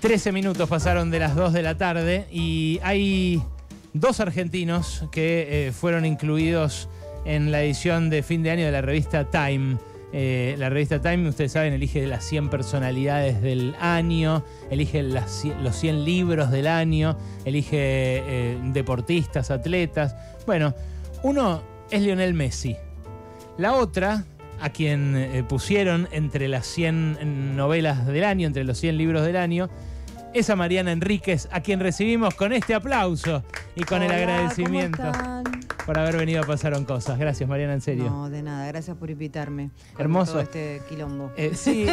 13 minutos pasaron de las 2 de la tarde y hay dos argentinos que eh, fueron incluidos en la edición de fin de año de la revista Time. Eh, la revista Time, ustedes saben, elige las 100 personalidades del año, elige los 100 libros del año, elige eh, deportistas, atletas. Bueno, uno es Lionel Messi. La otra, a quien eh, pusieron entre las 100 novelas del año, entre los 100 libros del año, es a Mariana Enríquez, a quien recibimos con este aplauso y con el agradecimiento ¿cómo están? por haber venido a Pasaron Cosas. Gracias, Mariana, en serio. No, de nada, gracias por invitarme. Hermoso. todo este quilombo. Eh, sí.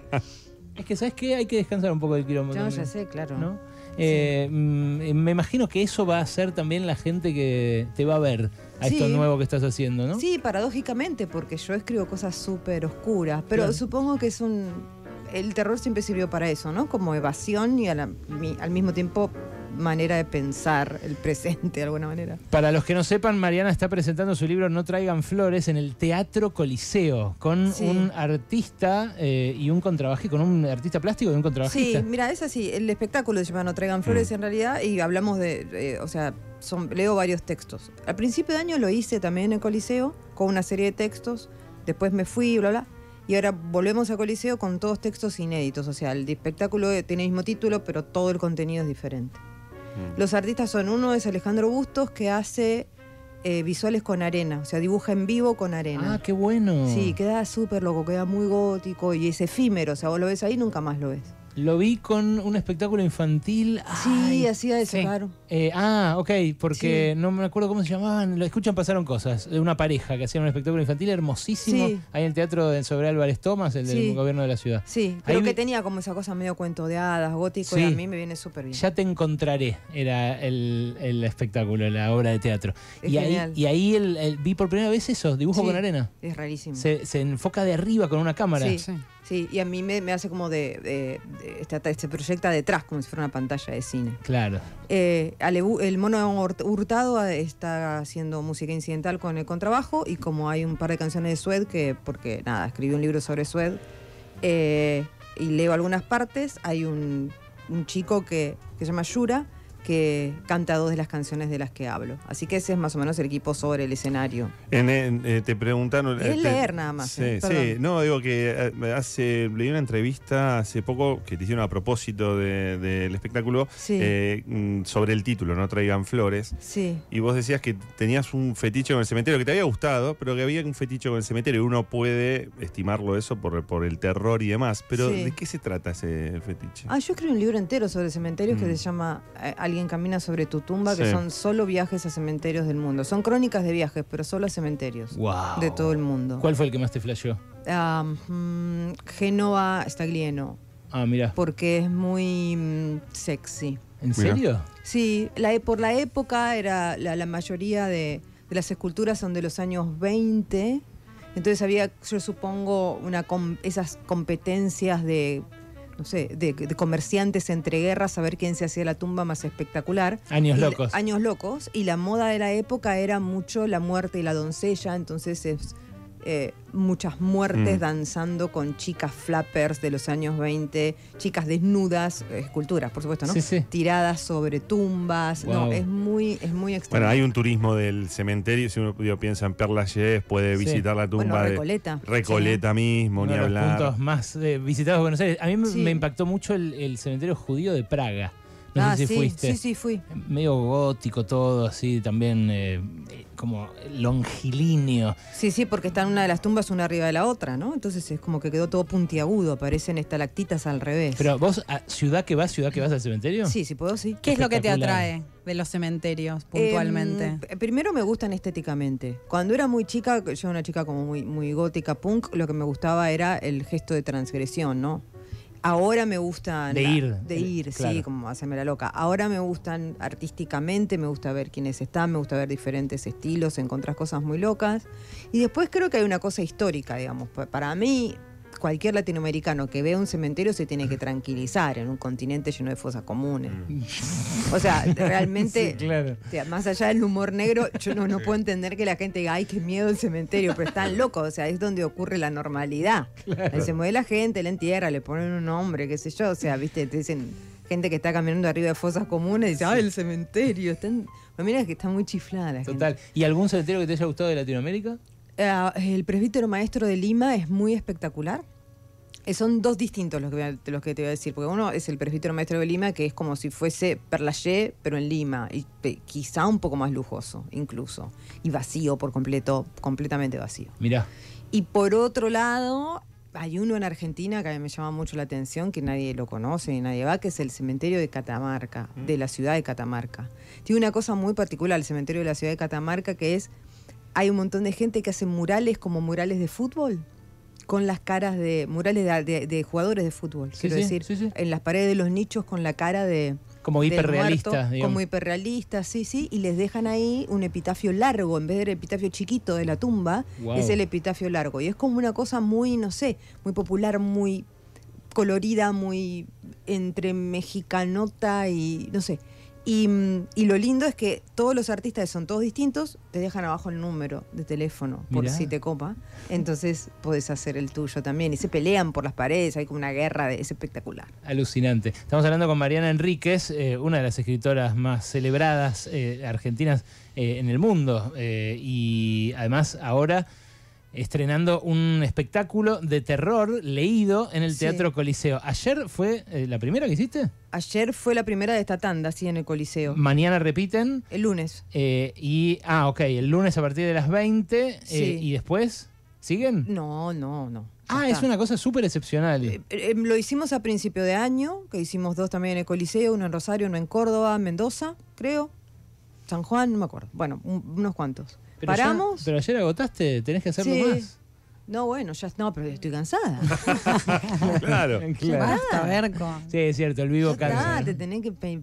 es que, ¿sabes qué? Hay que descansar un poco del quilombo. Yo también, ya sé, claro. ¿no? Eh, mm, me imagino que eso va a ser también la gente que te va a ver a esto nuevo que estás haciendo, ¿no? Sí, paradójicamente, porque yo escribo cosas súper oscuras, pero Claro. supongo que es un... El terror siempre sirvió para eso, ¿no? Como evasión y la- al mismo tiempo manera de pensar el presente de alguna manera. Para los que no sepan, Mariana está presentando su libro No traigan flores en el Teatro Coliseo con Sí. un artista eh, y un contrabajista, con un artista plástico y un Sí, contrabajista. mira, es así. El espectáculo se llama No traigan flores en realidad y hablamos de, eh, o sea, son, leo varios textos. Al principio de año lo hice también en Coliseo con una serie de textos. Después me fui, bla, bla. Y ahora volvemos a Coliseo con todos textos inéditos. O sea, el espectáculo tiene el mismo título, pero todo el contenido es diferente. Los artistas son, uno es Alejandro Bustos, que hace eh, visuales con arena, o sea, dibuja en vivo con arena. Ah, qué bueno. Sí, queda súper loco, queda muy gótico y es efímero, o sea, vos lo ves ahí y nunca más lo ves. Lo vi con un espectáculo infantil. Sí, hacía eso, sí. claro. eh, ah, ok, porque Sí. no me acuerdo cómo se llamaban. Lo escuchan, pasaron cosas. De una pareja que hacían un espectáculo infantil hermosísimo. Sí. Ahí en el teatro de sobre Álvarez Tomás, el del Sí. gobierno de la ciudad. Sí, pero Ahí que vi- tenía como esa cosa medio cuento de hadas, gótico, Sí. y a mí me viene súper bien. Ya te encontraré, era el, el espectáculo, la obra de teatro. Es y, ahí, genial. y ahí el- el- vi por primera vez eso, dibujo Sí. con arena. Es rarísimo. Se, se enfoca de arriba con una cámara. Sí. Sí. Y a mí me, me hace como de, de- de- este- se proyecta detrás, como si fuera una pantalla de cine. Claro. Eh, Alebu- el mono Hurt- Hurtado está haciendo música incidental con el contrabajo y como hay un par de canciones de Sued, que porque nada, escribí un libro sobre Sued eh, y leo algunas partes, hay un, un chico que, que se llama Yura que canta dos de las canciones de las que hablo. Así que ese es más o menos el equipo sobre el escenario. En- en- eh, te preguntaron. Es eh, leer nada más, Sí, eh, sí. No, digo que hace, leí una entrevista hace poco que te hicieron a propósito de- del espectáculo Sí. eh, mm, sobre el título, No traigan flores. Sí. Y vos decías que tenías un fetiche con el cementerio, que te había gustado, pero que había un fetiche con el cementerio. Uno puede estimarlo eso por, por el terror y demás. Pero Sí. ¿de qué se trata ese fetiche? Ah, yo escribí un libro entero sobre cementerios que Mm. se llama eh, Alguien camina sobre tu tumba, que son solo viajes a cementerios del mundo. Son crónicas de viajes, pero solo a cementerios Wow. de todo el mundo. ¿Cuál fue el que más te flasheó? Mm, Génova Staglieno, Ah, mira. porque es muy mm, sexy. ¿En serio? Sí, la, e- por la época era la, la mayoría de, de las esculturas son de los años 20. Entonces había, yo supongo, una com- esas competencias de, no sé, de, de comerciantes entre guerras a ver quién se hacía la tumba más espectacular. Años Y locos. Años locos. Y la moda de la época era mucho la muerte y la doncella. Entonces es eh, muchas muertes Mm. danzando con chicas flappers de los años 20, chicas desnudas, esculturas, por supuesto, ¿no? Sí, sí. Tiradas sobre tumbas. Wow. No, es muy, es muy extraño. Bueno, hay un turismo del cementerio. Si uno digo, piensa en Perla Lachaise, puede Sí. visitar la tumba Bueno, de Recoleta. Recoleta mismo, Uno ni de los hablar. puntos más eh, visitados de Buenos Aires. A mí me, Sí. me impactó mucho el, el cementerio judío de Praga. No ah, sé si sí, fuiste. sí, sí, fui. Medio gótico todo, así también eh, eh, como longilíneo. Sí, sí, porque está en una de las tumbas una arriba de la otra, ¿no? Entonces es como que quedó todo puntiagudo, parecen estalactitas al revés. Pero vos, a ciudad que vas, ciudad que vas al cementerio. Sí, si puedo, sí. ¿Qué es lo que te atrae de los cementerios puntualmente? Em, p- primero me gustan estéticamente. Cuando era muy chica, yo era una chica como muy, muy gótica punk, lo que me gustaba era el gesto de transgresión, ¿no? Ahora me gustan. De ir. De ir, Claro. sí, como hacerme la loca. Ahora me gustan artísticamente, me gusta ver quiénes están, me gusta ver diferentes estilos, encontrar cosas muy locas. Y después creo que hay una cosa histórica, digamos. Pa- Para mí, cualquier latinoamericano que vea un cementerio se tiene que tranquilizar en un continente lleno de fosas comunes. O sea, realmente, Sí, claro. o sea, más allá del humor negro, yo no, no puedo entender que la gente diga, ay, qué miedo el cementerio, pero están locos, o sea, es donde ocurre la normalidad. Ahí se mueve la gente, la entierra, le ponen un nombre, qué sé yo, o sea, viste, te dicen gente que está caminando arriba de fosas comunes y dice, ay, el cementerio. Están, mira que está muy chiflada la gente. Total. ¿Y algún cementerio que te haya gustado de Latinoamérica? Eh, el presbítero maestro de Lima es muy espectacular. Eh, son dos distintos los que, voy a- los que te voy a decir, porque uno es el presbítero maestro de Lima, que es como si fuese Perlayé, pero en Lima, y quizá un poco más lujoso, incluso, y vacío por completo, completamente vacío. Mirá. Y por otro lado, hay uno en Argentina que a mí me llama mucho la atención, que nadie lo conoce ni nadie va, que es el cementerio de Catamarca, de la ciudad de Catamarca. Tiene una cosa muy particular el cementerio de la ciudad de Catamarca, que es, hay un montón de gente que hace murales como murales de fútbol, con las caras de, murales de, de- de jugadores de fútbol, Sí, quiero sí, decir, sí, en las paredes de los nichos con la cara de... Como del hiperrealista, muerto, digamos. Como hiperrealista, sí, sí, y les dejan ahí un epitafio largo, en vez del epitafio chiquito de la tumba, es el epitafio largo. Y es como una cosa muy, no sé, muy popular, muy colorida, muy entre mexicanota y no sé. Y, y lo lindo es que todos los artistas son todos distintos, te dejan abajo el número de teléfono por Mirá. si te copa. Entonces podés hacer el tuyo también. Y se pelean por las paredes, hay como una guerra, de, es espectacular. Alucinante. Estamos hablando con Mariana Enríquez, eh, una de las escritoras más celebradas eh, argentinas eh, en el mundo. y además ahora estrenando un espectáculo de terror leído en el Sí. Teatro Coliseo. ¿Ayer fue eh, la primera que hiciste? Ayer fue la primera de esta tanda, así en el Coliseo. Mañana repiten. El lunes. eh, y, ah, ok, el lunes a partir de las 20. eh, Sí. ¿Y después? ¿Siguen? No, no, no. Ah, está. es una cosa súper excepcional. Eh, eh, lo hicimos a principio de año, que hicimos dos también en el Coliseo, uno en Rosario, uno en Córdoba, Mendoza, creo. San Juan, no me acuerdo. Bueno, un- unos cuantos. Pero ya- ¿Paramos? pero ayer agotaste, tenés que hacerlo Sí. más. No, bueno, ya no, pero estoy cansada. Claro. Basta, Berco. Sí, es cierto, el vivo Ya está, cansa. te tenés que te,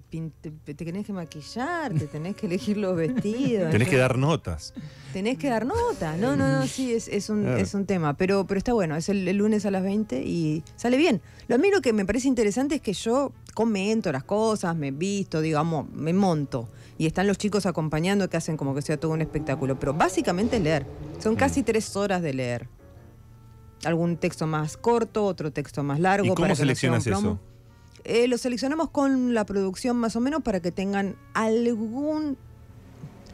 te tenés que maquillar, te tenés que elegir los vestidos. Tenés que dar notas. Tenés que dar nota. No, no, no, sí, es, es, un, Claro. es un tema. Pero, pero está bueno, es el, el lunes a las 20 y sale bien. Lo a mí lo que me parece interesante es que yo comento las cosas, me visto, digamos, me monto. Y están los chicos acompañando que hacen como que sea todo un espectáculo. Pero básicamente es leer. Son casi Mm. tres horas de leer. Algún texto más corto, otro texto más largo. ¿Y cómo para que no sea un seleccionas eso? Eh, lo seleccionamos con la producción más o menos para que tengan algún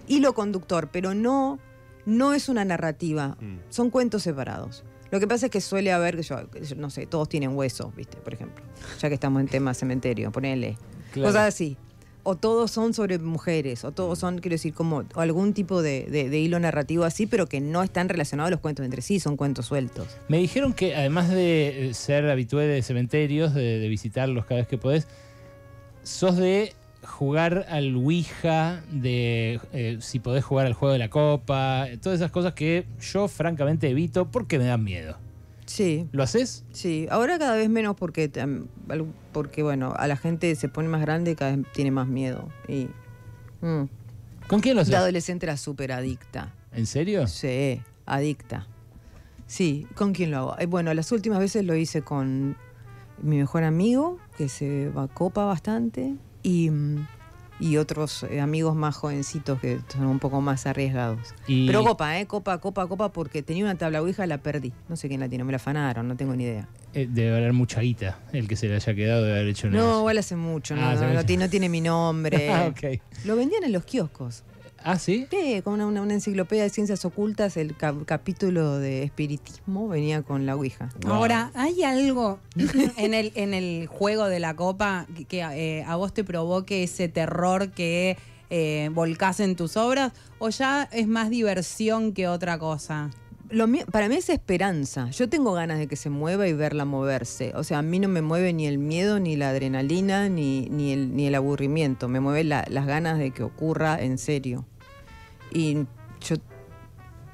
hilo conductor, pero no, no es una narrativa. Mm. Son cuentos separados. Lo que pasa es que suele haber, que yo, no sé, todos tienen huesos, ¿viste? Por ejemplo. Ya que estamos en tema cementerio, ponele. Claro. Cosas así. O todos son sobre mujeres, o todos son, quiero decir, como algún tipo de, de- de hilo narrativo así, pero que no están relacionados a los cuentos entre sí, son cuentos sueltos. Me dijeron que además de eh, ser habitué de cementerios, de, de visitarlos cada vez que podés, sos de jugar al Ouija, de eh, si podés jugar al juego de la copa, todas esas cosas que yo francamente evito porque me dan miedo. Sí, ¿Lo haces? Sí, ahora cada vez menos porque, porque bueno, a la gente se pone más grande y cada vez tiene más miedo. Y mm, ¿Con quién lo haces? de adolescente era súper adicta. ¿En serio? Sí, adicta. Sí, ¿con quién lo hago? Eh, bueno, las últimas veces lo hice con mi mejor amigo, que se va copa bastante, y, y otros eh, amigos más jovencitos que son un poco más arriesgados. Y- Pero copa, ¿eh? Copa, copa, copa, porque tenía una tabla ouija, la perdí. No sé quién la tiene, me la afanaron, no tengo ni idea. Eh, debe haber mucha guita el que se le haya quedado de haber hecho una. No, igual hace mucho, no, Ah, no, tiene, no tiene mi nombre. ah, ok. Lo vendían en los kioscos. Ah, ¿sí? Sí, con una, una- una enciclopedia de ciencias ocultas, el cap- capítulo de espiritismo venía con la Ouija. Wow. Ahora, ¿hay algo en el, en el juego de la copa que, que, eh, a vos te provoque ese terror que eh, volcás en tus obras? ¿O ya es más diversión que otra cosa? Lo mío- para mí es esperanza. Yo tengo ganas de que se mueva y verla moverse. O sea, a mí no me mueve ni el miedo, ni la adrenalina, ni, ni, el, ni el aburrimiento. Me mueve la- las ganas de que ocurra en serio. Y yo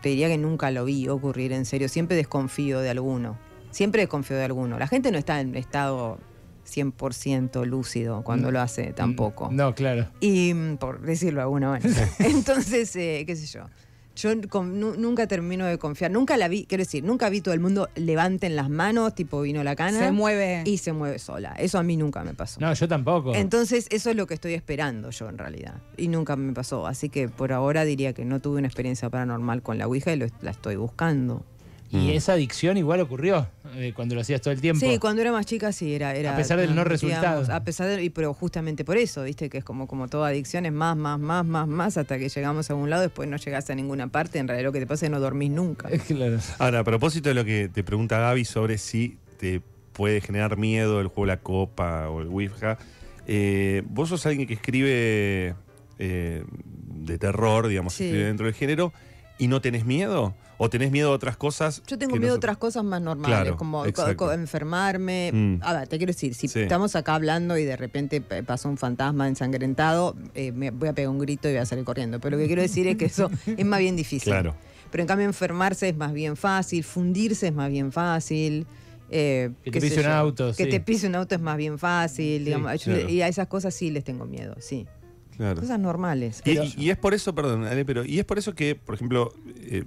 te diría que nunca lo vi ocurrir en serio. Siempre desconfío de alguno. Siempre desconfío de alguno. La gente no está en estado 100% lúcido cuando Mm. lo hace tampoco. No, claro. Y mm, por decirlo de alguna manera. Entonces, eh, qué sé yo. Yo con- nu- nunca termino de confiar. Nunca la vi, quiero decir, nunca vi todo el mundo levanten las manos, tipo vino la cana. Se mueve. Y se mueve sola. Eso a mí nunca me pasó. No, yo tampoco. Entonces, eso es lo que estoy esperando yo en realidad. Y nunca me pasó. Así que por ahora diría que no tuve una experiencia paranormal con la Ouija y lo- la estoy buscando. y esa adicción igual ocurrió eh, cuando lo hacías todo el tiempo. Sí, cuando era más chica sí, era... era A pesar del no resultado. A pesar de... y Pero justamente por eso, viste, que es como, como toda adicción, es más, más, más, más, más, hasta que llegamos a un lado, después no llegás a ninguna parte, en realidad lo que te pasa es que no dormís nunca. Claro. Ahora, a propósito de lo que te pregunta Gaby sobre si te puede generar miedo el juego de la copa o el Ouija, eh, vos sos alguien que escribe eh, de terror, digamos, Sí. escribe dentro del género, y no tenés miedo? ¿O tenés miedo a otras cosas? Yo tengo miedo no a otras cosas más normales, Claro, como enfermarme. Mm. A ver, te quiero decir, si Sí. estamos acá hablando y de repente p- pasa un fantasma ensangrentado, eh, me voy a pegar un grito y voy a salir corriendo. Pero lo que quiero decir es que eso es más bien difícil. Claro. Pero en cambio enfermarse es más bien fácil, fundirse es más bien fácil. eh, Que te pise un auto, Que sí. te pise un auto es más bien fácil. Sí, digamos. Yo- claro. Y a esas cosas sí les tengo miedo, sí. Claro. Cosas normales. Y, y- y es por eso, perdón, Ale, pero y es por eso que, por ejemplo, eh,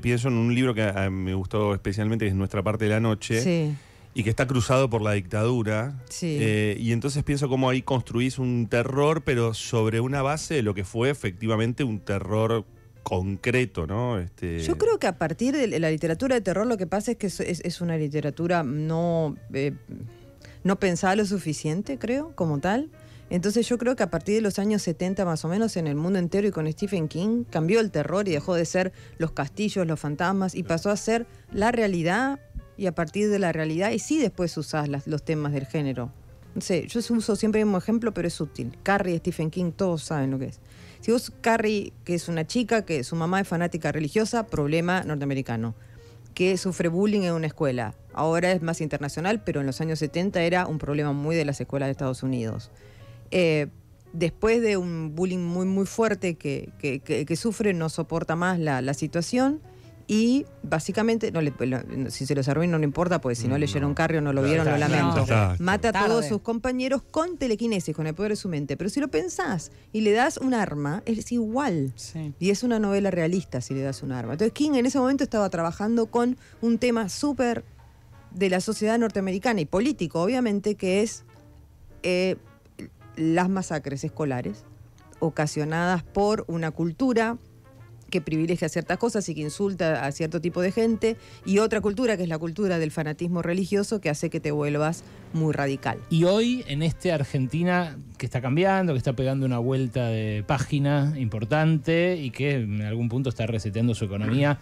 pienso en un libro que a- a- me gustó especialmente, que es Nuestra parte de la noche, Sí. y que está cruzado por la dictadura. Sí. Eh, y entonces pienso cómo ahí construís un terror, pero sobre una base de lo que fue efectivamente un terror concreto, ¿no? Este, Yo creo que a partir de la literatura de terror lo que pasa es que es, es- es una literatura no, eh, no pensada lo suficiente, creo, como tal. Entonces yo creo que a partir de los años 70 más o menos en el mundo entero y con Stephen King cambió el terror y dejó de ser los castillos, los fantasmas y pasó a ser la realidad y a partir de la realidad y sí después usás las- los temas del género. No sé, yo uso siempre el mismo ejemplo, pero es útil. Carrie, Stephen King, todos saben lo que es. Si vos, Carrie, que es una chica, que su mamá es fanática religiosa, problema norteamericano. Que sufre bullying en una escuela. Ahora es más internacional, pero en los años 70 era un problema muy de las escuelas de Estados Unidos. Eh, después de un bullying muy, muy fuerte que, que- que- que sufre, no soporta más la, la situación y básicamente, no le, lo- si se los arruina no le importa, porque si no Mm, leyeron no. Carrie o no lo vieron, lo lamento. no. Mata a Tarde. todos sus compañeros con telequinesis, con el poder de su mente. Pero si lo pensás y le das un arma, es igual. Sí. Y es una novela realista si le das un arma. Entonces King en ese momento estaba trabajando con un tema súper de la sociedad norteamericana y político, obviamente, que es eh, las masacres escolares ocasionadas por una cultura que privilegia ciertas cosas y que insulta a cierto tipo de gente, y otra cultura, que es la cultura del fanatismo religioso, que hace que te vuelvas muy radical. Y hoy, en este Argentina que está cambiando, que está pegando una vuelta de página importante y que en algún punto está reseteando su economía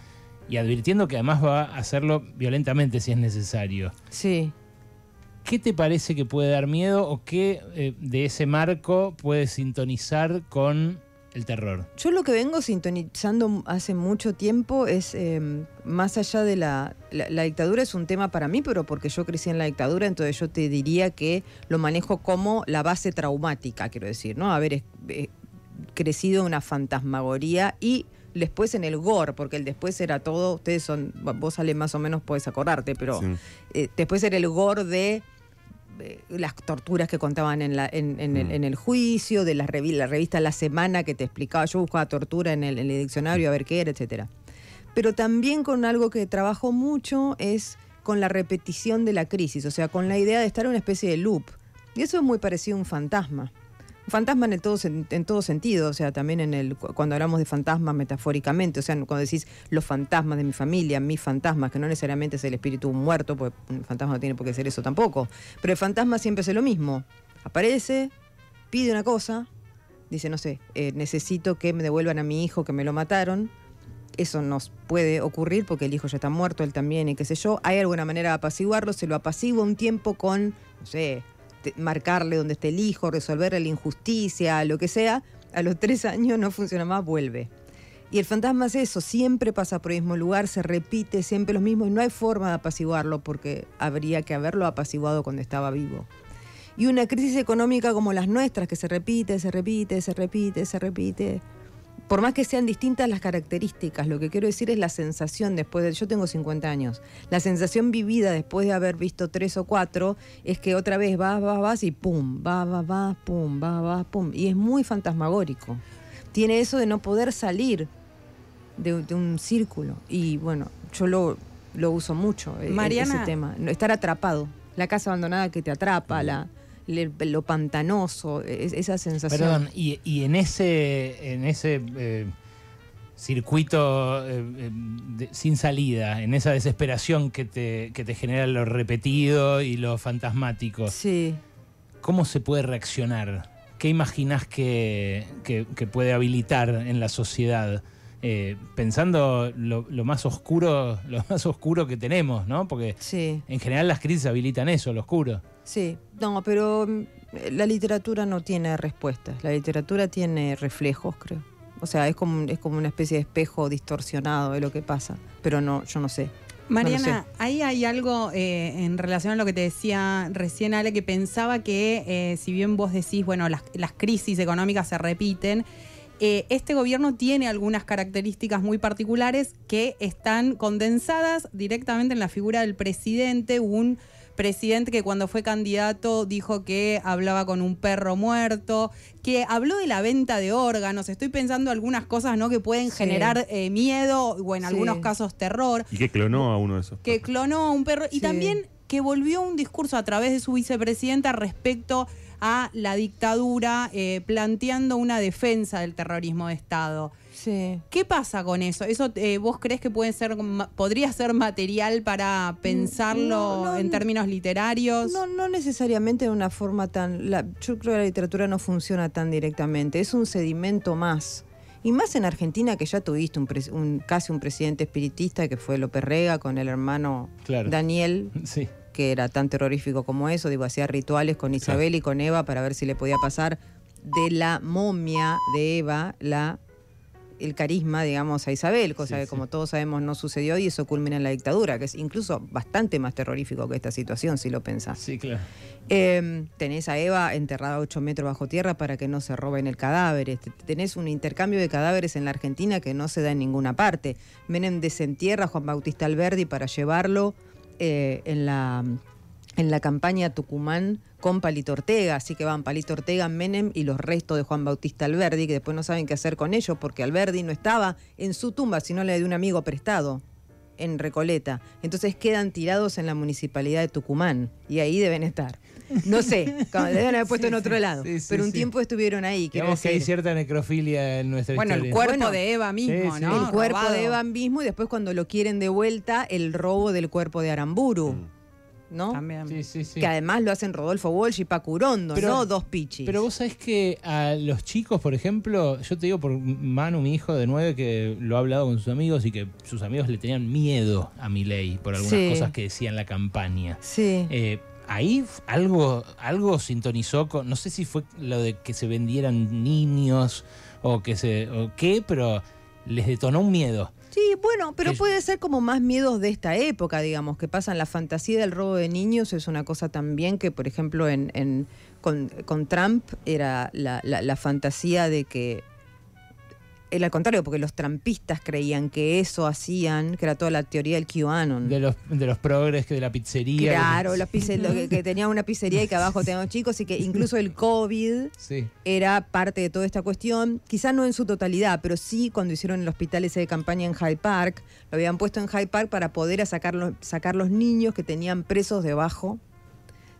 y advirtiendo que además va a hacerlo violentamente si es necesario. Sí. ¿Qué te parece que puede dar miedo o qué eh, de ese marco puede sintonizar con el terror? Yo lo que vengo sintonizando hace mucho tiempo es, eh, más allá de la, la... la dictadura es un tema para mí, pero porque yo crecí en la dictadura, entonces yo te diría que lo manejo como la base traumática, quiero decir, ¿no? Haber es- eh, crecido en una fantasmagoría y después en el gore, porque el después era todo, ustedes son, vos sale más o menos, puedes acordarte, pero Sí. eh, después era el gore de eh, las torturas que contaban en, la, en, en el, Mm. en el juicio, de la, revi- la revista La Semana que te explicaba, yo buscaba tortura en el, en el diccionario a ver qué era, etcétera. Pero también con algo que trabajo mucho es con la repetición de la crisis, o sea, con la idea de estar en una especie de loop. Y eso es muy parecido a un fantasma. Fantasma en, todo, en todo sentido, o sea, también en el, cu- cuando hablamos de fantasmas metafóricamente, o sea, cuando decís los fantasmas de mi familia, mis fantasmas, que no necesariamente es el espíritu muerto, porque un fantasma no tiene por qué ser eso tampoco, pero el fantasma siempre es lo mismo. Aparece, pide una cosa, dice, no sé, eh, necesito que me devuelvan a mi hijo que me lo mataron. Eso nos puede ocurrir porque el hijo ya está muerto, él también, y qué sé yo. Hay alguna manera de apaciguarlo, se lo apacigua un tiempo con, no sé, marcarle dónde está el hijo, resolverle la injusticia, lo que sea. A los tres años no funciona más, vuelve. Y el fantasma es eso, siempre pasa por el mismo lugar, se repite siempre lo mismo y no hay forma de apaciguarlo porque habría que haberlo apaciguado cuando estaba vivo. Y una crisis económica como las nuestras, que se repite, se repite, se repite, se repite. Por más que sean distintas las características, lo que quiero decir es la sensación después de... Yo tengo 50 años. La sensación vivida después de haber visto tres o cuatro es que otra vez vas, vas, vas y pum, va, va, va, pum, va, va, pum. Y es muy fantasmagórico. Tiene eso de no poder salir. de, de un círculo. Y bueno, yo lo, lo uso mucho, eh, Mariana- ese tema. Estar atrapado. La casa abandonada que te atrapa, la, le- lo pantanoso, es- esa sensación. Perdón, y, y en ese, en ese eh, circuito eh, eh, de- sin salida, en esa desesperación que te, que te genera lo repetido y lo fantasmático, Sí. ¿cómo se puede reaccionar? ¿Qué imaginás que, que- que puede habilitar en la sociedad? Eh, pensando lo, lo más oscuro, lo más oscuro que tenemos, ¿no? Porque Sí, en general las crisis habilitan eso, lo oscuro. Sí. No, pero mm, la literatura no tiene respuestas. La literatura tiene reflejos, creo. O sea, es como, es como una especie de espejo distorsionado de lo que pasa. Pero no, yo no sé. Mariana, ahí hay algo eh, en relación a lo que te decía recién Ale, que pensaba que eh, si bien vos decís, bueno, las, las crisis económicas se repiten, eh, este gobierno tiene algunas características muy particulares que están condensadas directamente en la figura del presidente, un presidente que cuando fue candidato dijo que hablaba con un perro muerto, que habló de la venta de órganos. Estoy pensando algunas cosas ¿no? que pueden Sí. generar eh, miedo o en Sí. algunos casos terror Y que clonó a uno de esos. que clonó a un perro y también que volvió un discurso a través de su vicepresidenta respecto a la dictadura, eh, planteando una defensa del terrorismo de Estado. Sí. ¿Qué pasa con eso? ¿Eso eh, vos crees que puede ser, podría ser material para pensarlo no, no, en términos literarios? No, no necesariamente de una forma tan... la- yo creo que la literatura no funciona tan directamente, es un sedimento más. Y más en Argentina que ya tuviste un, un- casi un presidente espiritista que fue López Rega con el hermano Claro. Daniel, Sí. que era tan terrorífico como eso, digo, hacía rituales con Isabel y con Eva para ver si le podía pasar de la momia de Eva la el carisma, digamos, a Isabel, cosa Sí, que sí. como todos sabemos no sucedió y eso culmina en la dictadura, que es incluso bastante más terrorífico que esta situación, si lo pensás. Sí, claro. Eh, tenés a Eva enterrada a 8 metros bajo tierra para que no se roben el cadáver. Este, Tenés un intercambio de cadáveres en la Argentina que no se da en ninguna parte. Menem desentierra a Juan Bautista Alberdi para llevarlo eh, en, la, en la campaña Tucumán con Palito Ortega. Así que van Palito Ortega, Menem y los restos de Juan Bautista Alberdi, que después no saben qué hacer con ellos porque Alberdi no estaba en su tumba, sino la de un amigo prestado en Recoleta. Entonces quedan tirados en la municipalidad de Tucumán y ahí deben estar. No sé, deben haber puesto en otro lado. sí, sí, pero un sí. tiempo estuvieron ahí. Digamos que hay decir. cierta necrofilia en nuestra bueno, el cuerpo Bueno, de Eva mismo. ¿no? el cuerpo Robado. de Eva mismo y después cuando lo quieren de vuelta, el robo del cuerpo de Aramburu. ¿No? También. Sí, sí, sí. Que además lo hacen Rodolfo Walsh y Pacurondo, Pero- no dos pichis. Pero vos sabés que a los chicos, por ejemplo, yo te digo por Manu, mi hijo de nueve, que lo ha hablado con sus amigos y que sus amigos le tenían miedo a Milei por algunas Sí. cosas que decía en la campaña. Sí. Eh, ahí algo, algo sintonizó con, no sé si fue lo de que se vendieran niños o que se, o qué, pero les detonó un miedo. Sí, bueno, pero puede ser como más miedos de esta época, digamos, que pasan la fantasía del robo de niños, es una cosa también que, por ejemplo, en, en- con, con Trump era la, la- la fantasía de que, era al contrario, porque los trampistas creían que eso hacían, que era toda la teoría del QAnon. De los, de los progres que de la pizzería. Claro, que- la pizze- lo que, que tenía una pizzería y que abajo teníamos chicos y que incluso el COVID Sí. era parte de toda esta cuestión, quizá no en su totalidad, pero sí cuando hicieron el hospital ese de campaña en Hyde Park, lo habían puesto en Hyde Park para poder sacar, los, sacar los niños que tenían presos debajo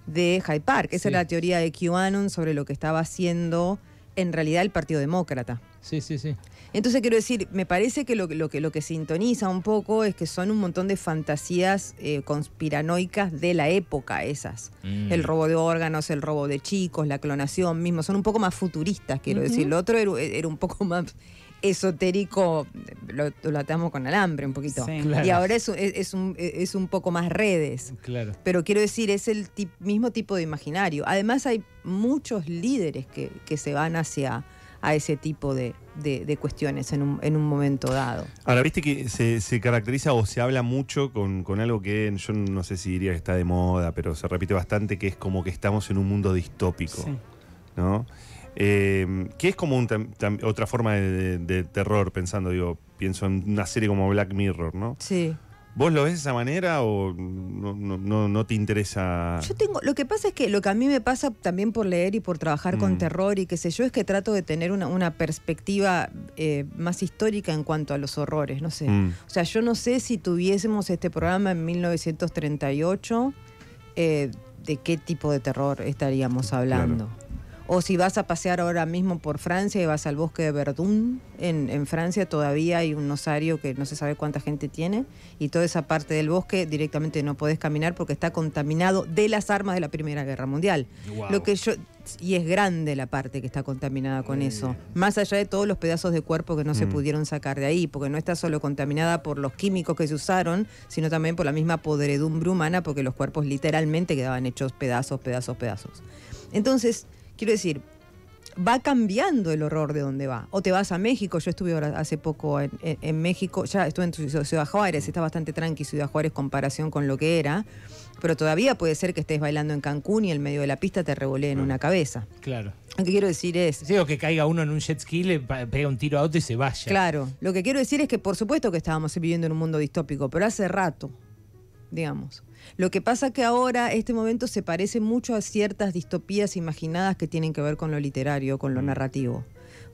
de Hyde Park. Esa Sí. era la teoría de QAnon sobre lo que estaba haciendo en realidad el Partido Demócrata. Sí, sí, sí. Entonces quiero decir, me parece que lo, que- lo que lo que sintoniza un poco es que son un montón de fantasías eh, conspiranoicas de la época esas. Mm. El robo de órganos, el robo de chicos, la clonación mismo, son un poco más futuristas, quiero decir. Lo otro era, era un poco más esotérico, lo, lo atamos con alambre un poquito. Sí. Claro. Y ahora es, un- es, es un, es un poco más redes. Claro. Pero quiero decir, es el tip- mismo tipo de imaginario. Además hay muchos líderes que, que se van hacia a ese tipo de, de- de cuestiones en un, en un momento dado. Ahora, viste que se, se caracteriza o se habla mucho con, con algo que yo no sé si diría que está de moda, pero se repite bastante, que es como que estamos en un mundo distópico, Sí. ¿no? Eh, que es como un tam- tam- otra forma de, de- de terror, pensando, digo, pienso en una serie como Black Mirror, ¿no? Sí. ¿Vos lo ves de esa manera o no, no- no- no te interesa? Yo tengo, lo que pasa es que lo que a mí me pasa también por leer y por trabajar con Mm. terror y qué sé yo, es que trato de tener una, una perspectiva eh, más histórica en cuanto a los horrores, no sé. Mm. O sea, yo no sé si tuviésemos este programa en 1938, eh, de qué tipo de terror estaríamos hablando. O si vas a pasear ahora mismo por Francia y vas al bosque de Verdún, en, en Francia todavía hay un osario que no se sabe cuánta gente tiene, y toda esa parte del bosque directamente no podés caminar porque está contaminado de las armas de la Primera Guerra Mundial. Lo que yo y es grande la parte que está contaminada con eso, más allá de todos los pedazos de cuerpo que no se Mm. pudieron sacar de ahí, porque no está solo contaminada por los químicos que se usaron, sino también por la misma podredumbre humana, porque los cuerpos literalmente quedaban hechos pedazos, pedazos, pedazos. Entonces, quiero decir, va cambiando el horror de dónde va. O te vas a México, yo estuve ahora hace poco en, en- en México, ya estuve en Ciudad Juárez, está bastante tranqui Ciudad Juárez comparación con lo que era, pero todavía puede ser que estés bailando en Cancún y en medio de la pista te revolee en una cabeza. Claro. Lo que quiero decir es, Sí, o que caiga uno en un jet ski, le pega un tiro a otro y se vaya. claro, lo que quiero decir es que por supuesto que estábamos viviendo en un mundo distópico, pero hace rato, digamos. Lo que pasa que ahora este momento se parece mucho a ciertas distopías imaginadas que tienen que ver con lo literario, con lo narrativo,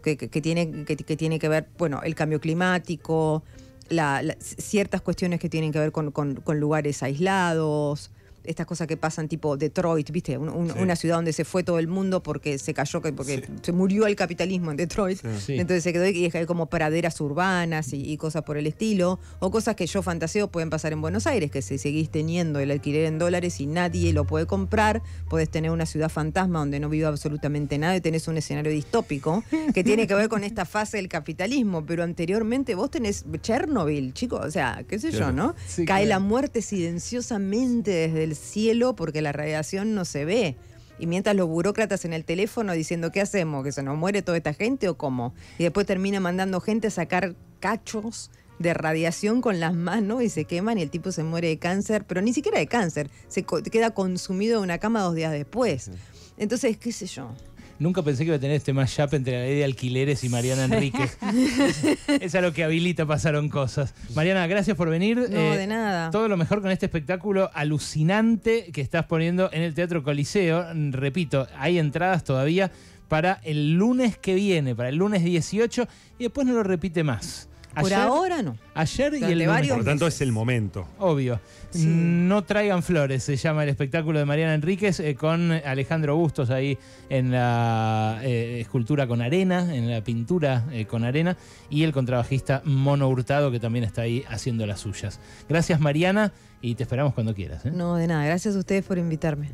que, que- que tiene, que, que tiene que ver, bueno, el cambio climático, la- la- ciertas cuestiones que tienen que ver con, con- con lugares aislados, estas cosas que pasan tipo Detroit, ¿viste? Un- un- Sí. Una ciudad donde se fue todo el mundo porque se cayó, que- porque Sí. se murió el capitalismo en Detroit. Sí. Entonces se quedó y hay como praderas urbanas y, y cosas por el estilo, o cosas que yo fantaseo pueden pasar en Buenos Aires, que si seguís teniendo el alquiler en dólares y nadie lo puede comprar, podés tener una ciudad fantasma donde no vive absolutamente nada y tenés un escenario distópico que tiene que ver con esta fase del capitalismo, pero anteriormente vos tenés Chernobyl, chicos, o sea, qué sé yo. ¿no? Sí, Cae la muerte silenciosamente desde el cielo porque la radiación no se ve. Y mientras los burócratas en el teléfono diciendo, ¿qué hacemos? ¿Que se nos muere toda esta gente o cómo? Y después termina mandando gente a sacar cachos de radiación con las manos y se queman y el tipo se muere de cáncer, pero ni siquiera de cáncer, se queda consumido en una cama dos días después. Entonces, qué sé yo. Nunca pensé que iba a tener este mashup entre la ley de alquileres y Mariana Enríquez. es a lo que habilita pasaron cosas. Mariana, gracias por venir. No, Eh, de nada. Todo lo mejor con este espectáculo alucinante que estás poniendo en el Teatro Coliseo. Repito, hay entradas todavía para el lunes que viene, para el lunes 18, y después no lo repite más. Por ahora no. Ayer y el varios Por lo tanto, meses. es el momento. Obvio. Sí. No traigan flores, se llama el espectáculo de Mariana Enríquez eh, con Alejandro Bustos ahí en la eh, escultura con arena, en la pintura eh, con arena, y el contrabajista Mono Hurtado que también está ahí haciendo las suyas. Gracias Mariana y te esperamos cuando quieras. ¿eh? No, de nada. Gracias a ustedes por invitarme.